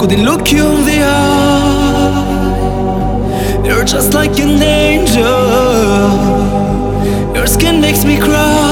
couldn't look you in the eye. You're just like an angel. Your skin makes me cry.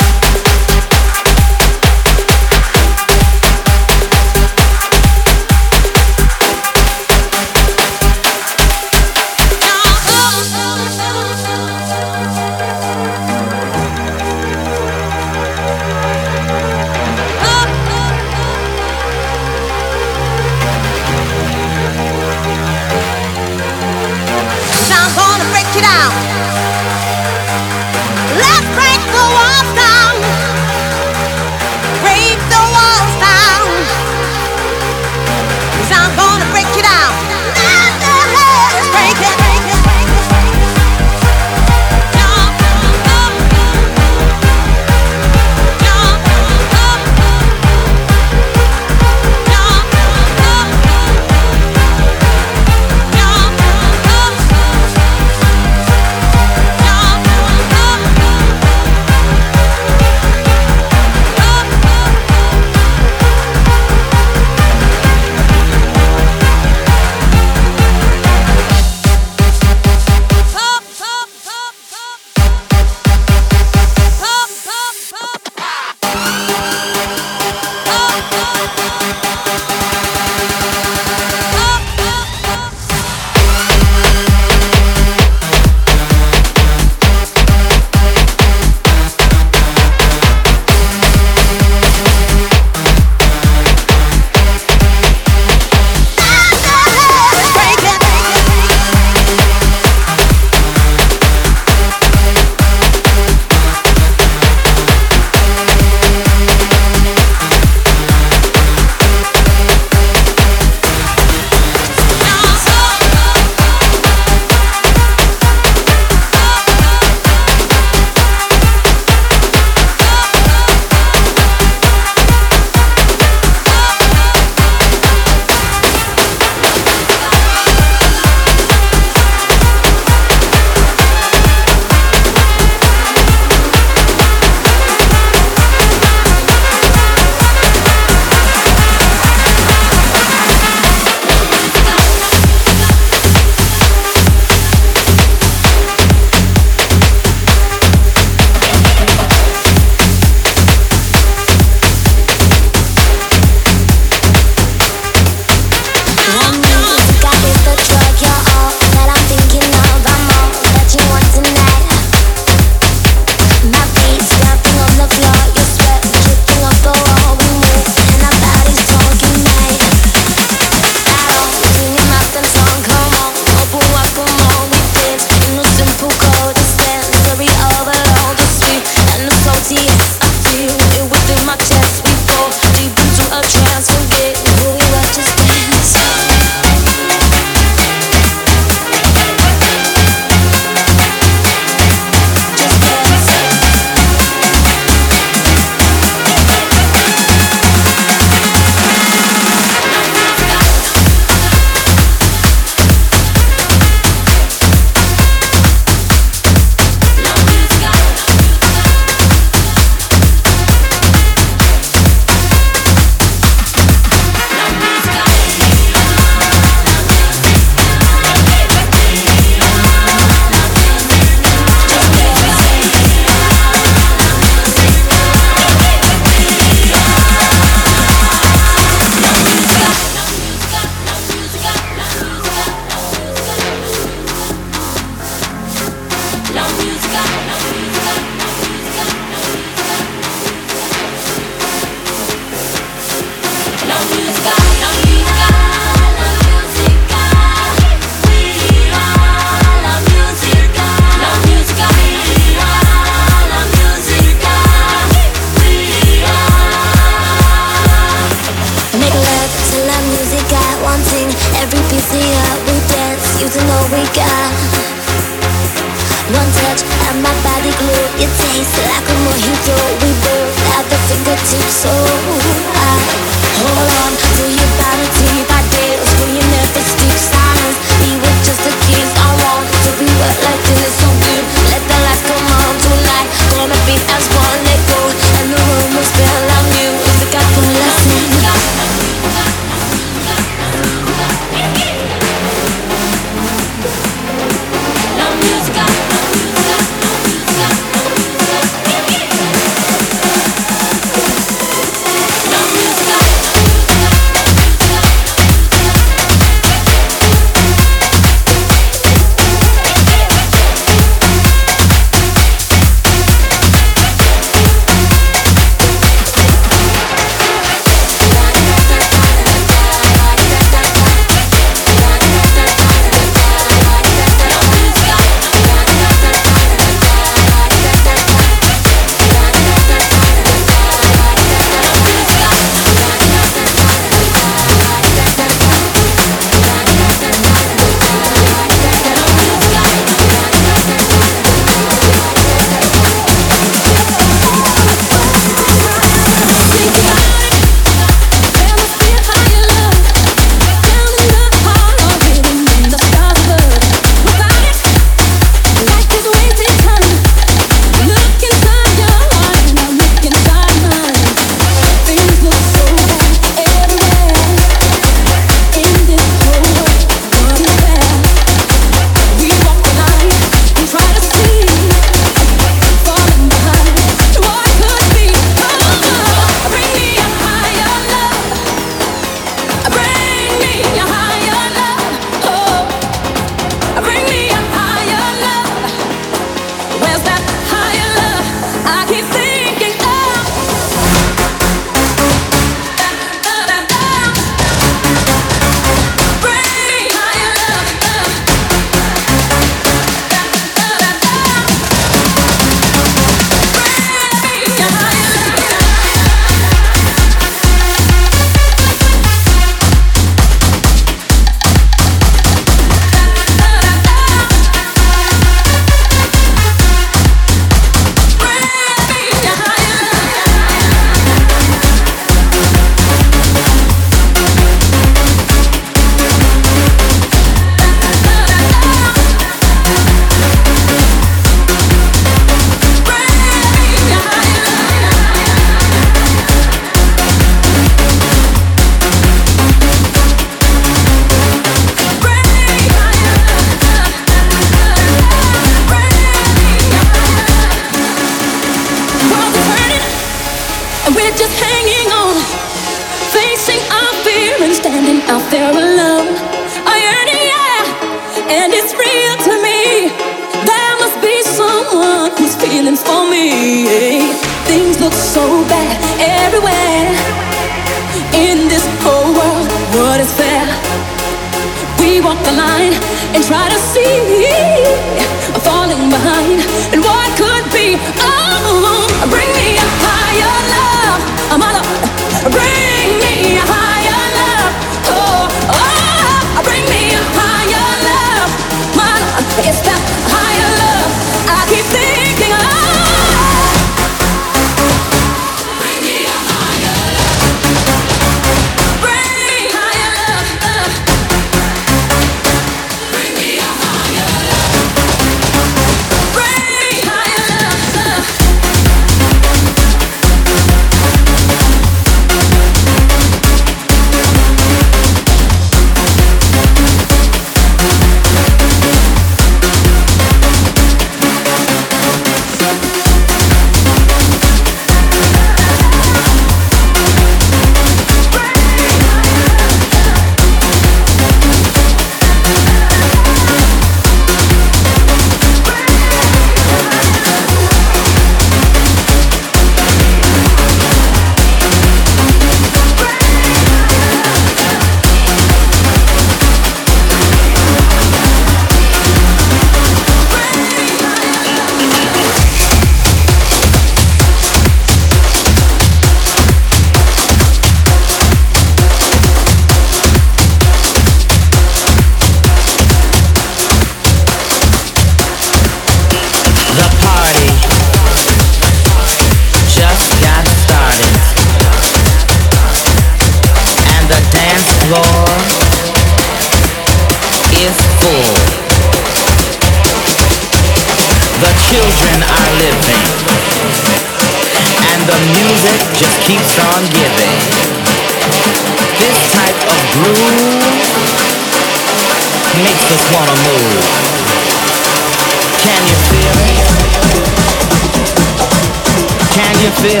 You feel?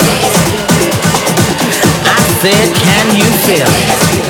I said, can you feel?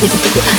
Música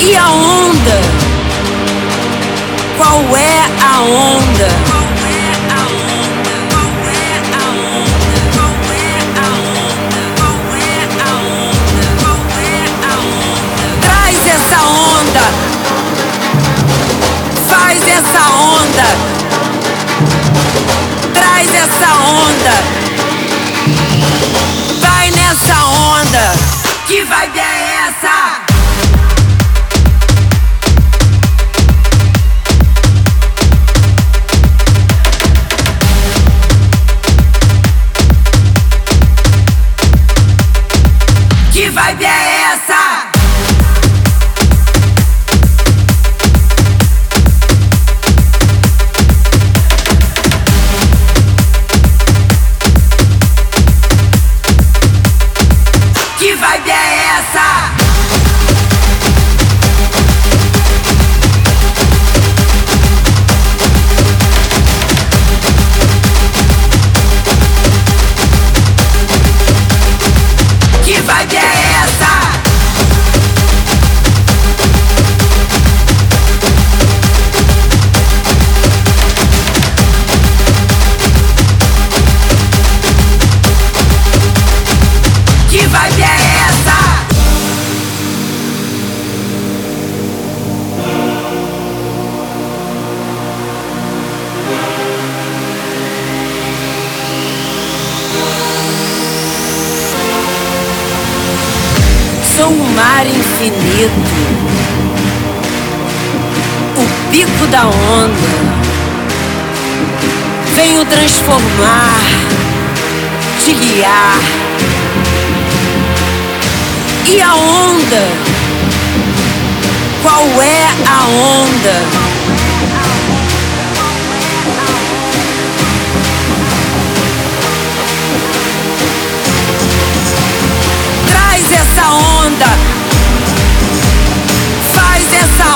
E a onda? Qual é a onda? Traz essa onda, faz essa onda, traz essa onda, vai nessa onda que vai der. E a onda? Qual é a onda? Traz essa onda. Faz essa